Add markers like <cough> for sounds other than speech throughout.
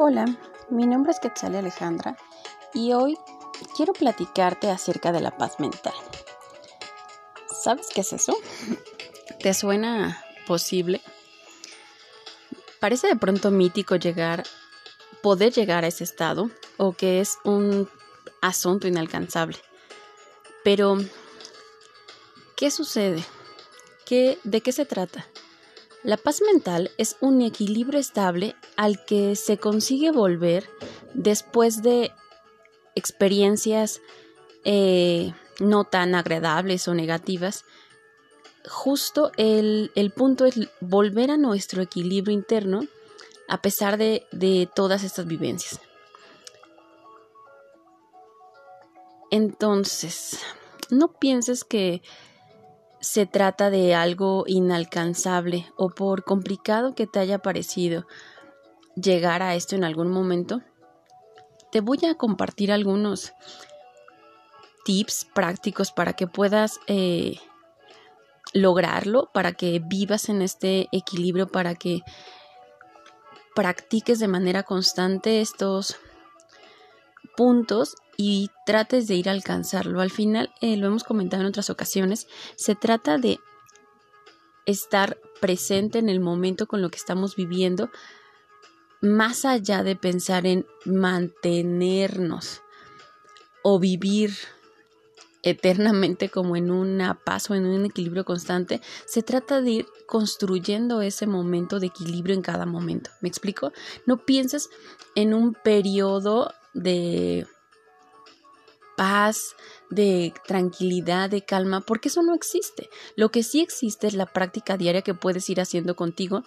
Hola, mi nombre es Quetzal Alejandra y hoy quiero platicarte acerca de la paz mental. ¿Sabes qué es eso? <laughs> ¿Te suena posible? Parece de pronto mítico llegar, poder llegar a ese estado o que es un asunto inalcanzable. Pero, ¿qué sucede? ¿Qué, ¿De qué se trata? La paz mental es un equilibrio estable al que se consigue volver después de experiencias eh, no tan agradables o negativas. Justo el, punto es volver a nuestro equilibrio interno a pesar de, de todas estas vivencias. Entonces, no pienses que se trata de algo inalcanzable o por complicado que te haya parecido llegar a esto en algún momento, te voy a compartir algunos tips prácticos para que puedas eh, lograrlo, para que vivas en este equilibrio, para que practiques de manera constante estos puntos y trates de ir a alcanzarlo. Al final, eh, lo hemos comentado en otras ocasiones, se trata de estar presente en el momento con lo que estamos viviendo, más allá de pensar en mantenernos o vivir eternamente como en una paz o en un equilibrio constante, se trata de ir construyendo ese momento de equilibrio en cada momento. ¿Me explico? No pienses en un periodo de paz, de tranquilidad, de calma, porque eso no existe. Lo que sí existe es la práctica diaria que puedes ir haciendo contigo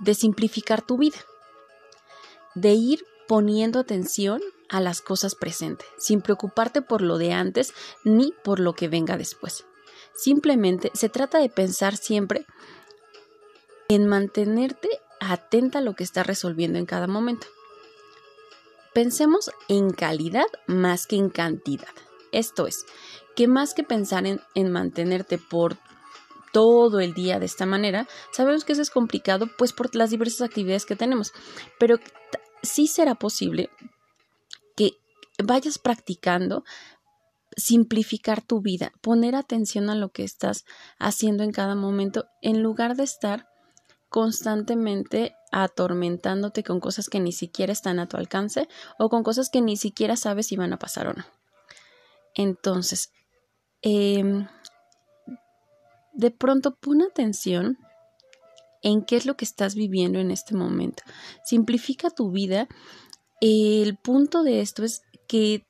de simplificar tu vida, de ir poniendo atención a las cosas presentes, sin preocuparte por lo de antes ni por lo que venga después. Simplemente se trata de pensar siempre en mantenerte atenta a lo que estás resolviendo en cada momento. Pensemos en calidad más que en cantidad. Esto es, que más que pensar en, mantenerte por todo el día de esta manera, sabemos que eso es complicado pues por las diversas actividades que tenemos, pero sí será posible que vayas practicando simplificar tu vida, poner atención a lo que estás haciendo en cada momento en lugar de estar constantemente atormentándote con cosas que ni siquiera están a tu alcance o con cosas que ni siquiera sabes si van a pasar o no. Entonces, em, de pronto pon atención en qué es lo que estás viviendo en este momento. Simplifica tu vida. El punto de esto es que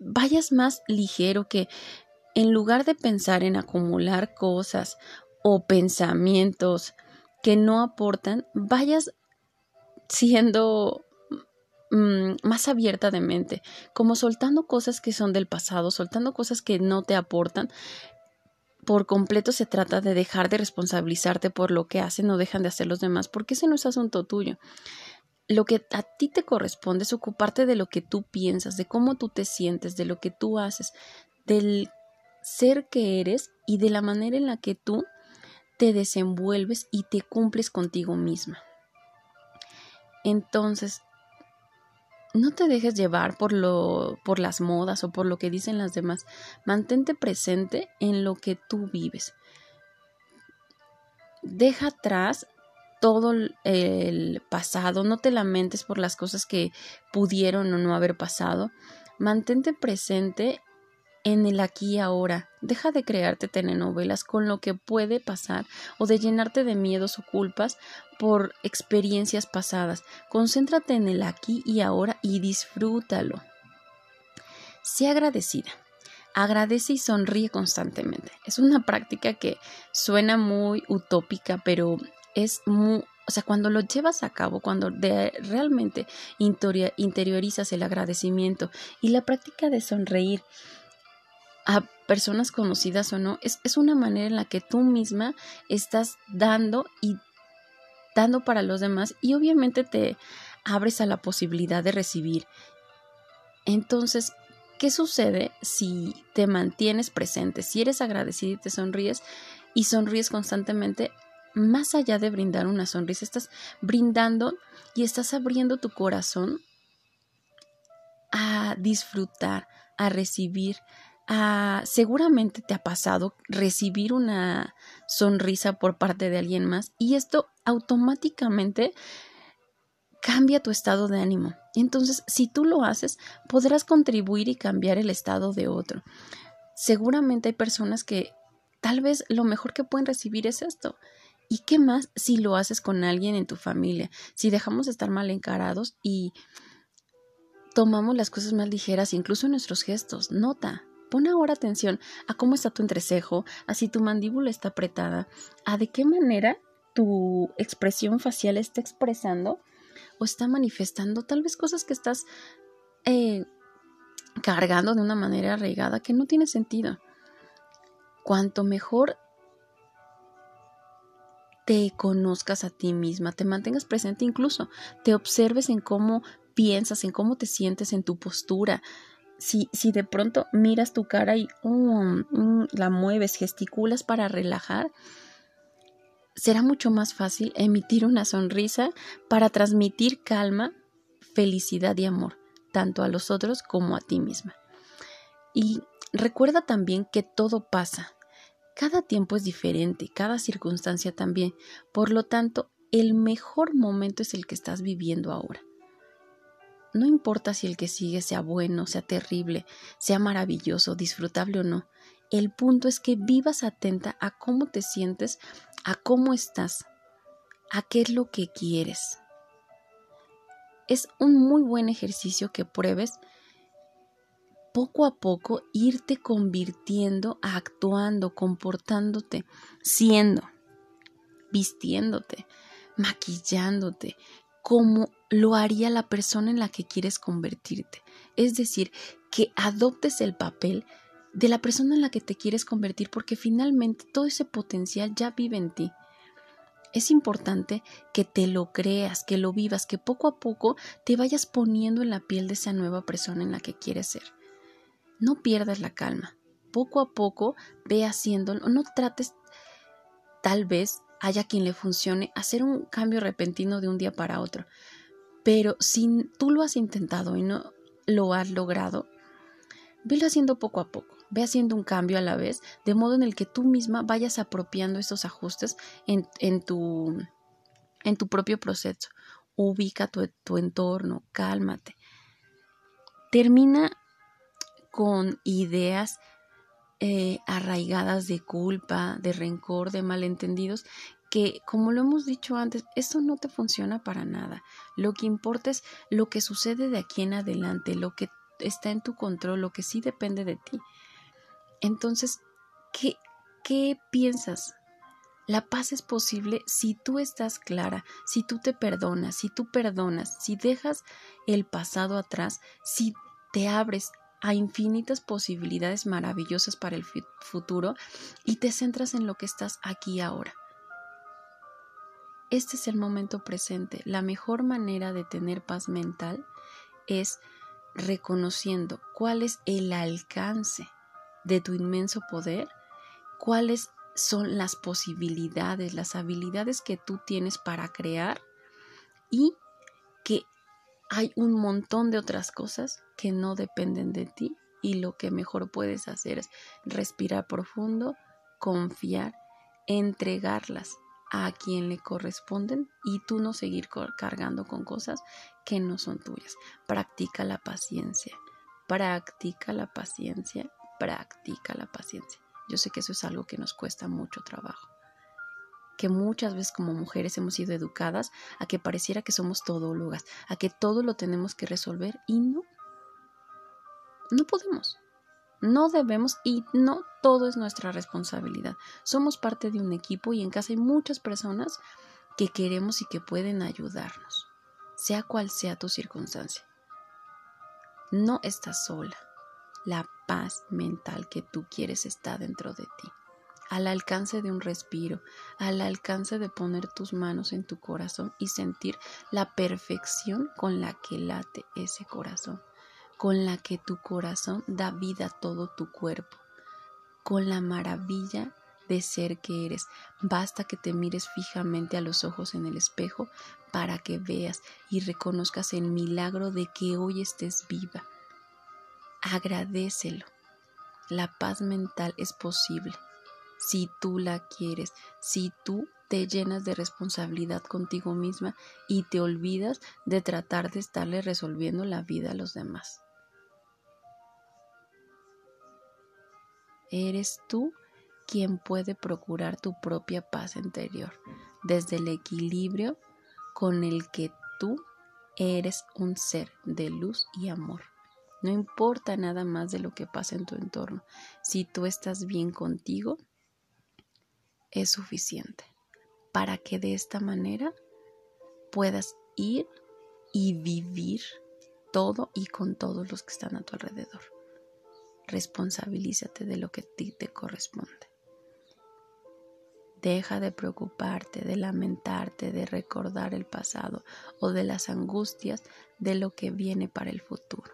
vayas más ligero, que en lugar de pensar en acumular cosas o pensamientos que no aportan, vayas siendo más abierta de mente, como soltando cosas que son del pasado, soltando cosas que no te aportan. Por completo se trata de dejar de responsabilizarte por lo que hacen o dejan de hacer los demás, porque ese no es asunto tuyo. Lo que a ti te corresponde es ocuparte de lo que tú piensas, de cómo tú te sientes, de lo que tú haces, del ser que eres y de la manera en la que tú te desenvuelves y te cumples contigo misma. Entonces, no te dejes llevar por lo por las modas o por lo que dicen las demás. Mantente presente en lo que tú vives. Deja atrás todo el pasado, no te lamentes por las cosas que pudieron o no haber pasado. Mantente presente en el aquí y ahora. Deja de crearte telenovelas con lo que puede pasar o de llenarte de miedos o culpas por experiencias pasadas. Concéntrate en el aquí y ahora y disfrútalo. Sé agradecida. Agradece y sonríe constantemente. Es una práctica que suena muy utópica, pero es muy, o sea, cuando lo llevas a cabo, cuando realmente interiorizas el agradecimiento y la práctica de sonreír, a personas conocidas o no, es, es, una manera en la que tú misma estás dando y dando para los demás y obviamente te abres a la posibilidad de recibir. Entonces, ¿qué sucede si te mantienes presente? Si eres agradecido y te sonríes y sonríes constantemente, más allá de brindar una sonrisa, estás brindando y estás abriendo tu corazón a disfrutar, a recibir, a seguramente te ha pasado recibir una sonrisa por parte de alguien más y esto automáticamente cambia tu estado de ánimo. Entonces, si tú lo haces, podrás contribuir y cambiar el estado de otro. Seguramente hay personas que tal vez lo mejor que pueden recibir es esto. ¿Y qué más si lo haces con alguien en tu familia? Si dejamos de estar mal encarados y tomamos las cosas más ligeras, incluso nuestros gestos. Nota, pon ahora atención a cómo está tu entrecejo, a si tu mandíbula está apretada, a de qué manera tu expresión facial está expresando o está manifestando tal vez cosas que estás eh, cargando de una manera arraigada que no tiene sentido. Cuanto mejor te conozcas a ti misma, te mantengas presente incluso, te observes en cómo piensas, en cómo te sientes, en tu postura. Si, si de pronto miras tu cara y um, um, la mueves, gesticulas para relajar, será mucho más fácil emitir una sonrisa para transmitir calma, felicidad y amor, tanto a los otros como a ti misma. Y recuerda también que todo pasa. Cada tiempo es diferente, cada circunstancia también. Por lo tanto, el mejor momento es el que estás viviendo ahora. No importa si el que sigue sea bueno, sea terrible, sea maravilloso, disfrutable o no. El punto es que vivas atenta a cómo te sientes a cómo estás, a qué es lo que quieres. Es un muy buen ejercicio que pruebes poco a poco irte convirtiendo, actuando, comportándote, siendo, vistiéndote, maquillándote, como lo haría la persona en la que quieres convertirte. Es decir, que adoptes el papel de la persona en la que te quieres convertir porque finalmente todo ese potencial ya vive en ti. Es importante que te lo creas, que lo vivas, que poco a poco te vayas poniendo en la piel de esa nueva persona en la que quieres ser. No pierdas la calma. Poco a poco ve haciéndolo. No trates, tal vez haya quien le funcione, hacer un cambio repentino de un día para otro. Pero si tú lo has intentado y no lo has logrado, velo haciendo poco a poco. Ve haciendo un cambio a la vez, de modo en el que tú misma vayas apropiando esos ajustes en, en, tu, en tu propio proceso. Ubica tu, tu entorno, cálmate. Termina con ideas eh, arraigadas de culpa, de rencor, de malentendidos, que como lo hemos dicho antes, eso no te funciona para nada. Lo que importa es lo que sucede de aquí en adelante, lo que está en tu control, lo que sí depende de ti. Entonces, ¿qué, qué piensas? La paz es posible si tú estás clara, si tú te perdonas, si tú perdonas, si dejas el pasado atrás, si te abres a infinitas posibilidades maravillosas para el futuro y te centras en lo que estás aquí ahora. Este es el momento presente. La mejor manera de tener paz mental es reconociendo cuál es el alcance de tu inmenso poder, cuáles son las posibilidades, las habilidades que tú tienes para crear y que hay un montón de otras cosas que no dependen de ti y lo que mejor puedes hacer es respirar profundo, confiar, entregarlas a quien le corresponden y tú no seguir cargando con cosas que no son tuyas. Practica la paciencia, practica la paciencia practica la paciencia. Yo sé que eso es algo que nos cuesta mucho trabajo. Que muchas veces como mujeres hemos sido educadas a que pareciera que somos todólogas, a que todo lo tenemos que resolver y no. No podemos. No debemos y no todo es nuestra responsabilidad. Somos parte de un equipo y en casa hay muchas personas que queremos y que pueden ayudarnos, sea cual sea tu circunstancia. No estás sola. La paz mental que tú quieres está dentro de ti, al alcance de un respiro, al alcance de poner tus manos en tu corazón y sentir la perfección con la que late ese corazón, con la que tu corazón da vida a todo tu cuerpo, con la maravilla de ser que eres. Basta que te mires fijamente a los ojos en el espejo para que veas y reconozcas el milagro de que hoy estés viva agradecelo. La paz mental es posible si tú la quieres, si tú te llenas de responsabilidad contigo misma y te olvidas de tratar de estarle resolviendo la vida a los demás. Eres tú quien puede procurar tu propia paz interior desde el equilibrio con el que tú eres un ser de luz y amor. No importa nada más de lo que pasa en tu entorno. Si tú estás bien contigo, es suficiente para que de esta manera puedas ir y vivir todo y con todos los que están a tu alrededor. Responsabilízate de lo que a ti te corresponde. Deja de preocuparte, de lamentarte, de recordar el pasado o de las angustias de lo que viene para el futuro.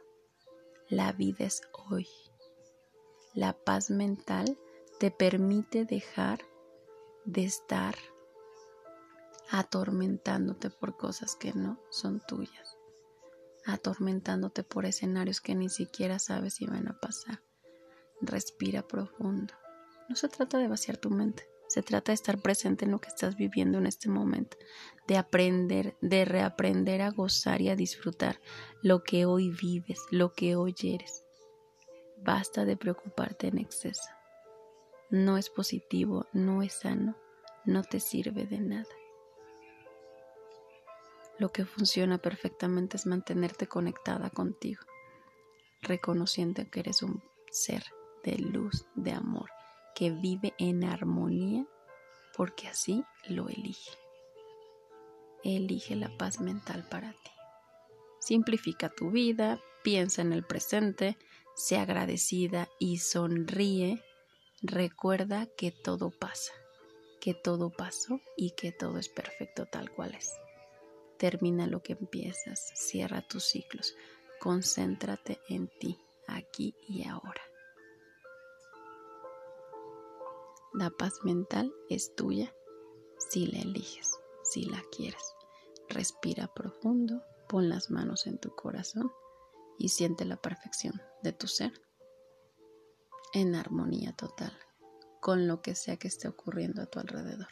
La vida es hoy. La paz mental te permite dejar de estar atormentándote por cosas que no son tuyas, atormentándote por escenarios que ni siquiera sabes si van a pasar. Respira profundo. No se trata de vaciar tu mente, se trata de estar presente en lo que estás viviendo en este momento, de aprender, de reaprender a gozar y a disfrutar lo que hoy vives, lo que hoy eres. Basta de preocuparte en exceso. No es positivo, no es sano, no te sirve de nada. Lo que funciona perfectamente es mantenerte conectada contigo, reconociendo que eres un ser de luz, de amor, que vive en armonía porque así lo elige. Elige la paz mental para ti. Simplifica tu vida, piensa en el presente, sea agradecida y sonríe. Recuerda que todo pasa, que todo pasó y que todo es perfecto tal cual es. Termina lo que empiezas, cierra tus ciclos, concéntrate en ti, aquí y ahora. La paz mental es tuya si la eliges, si la quieres. Respira profundo, pon las manos en tu corazón y siente la perfección de tu ser en armonía total con lo que sea que esté ocurriendo a tu alrededor.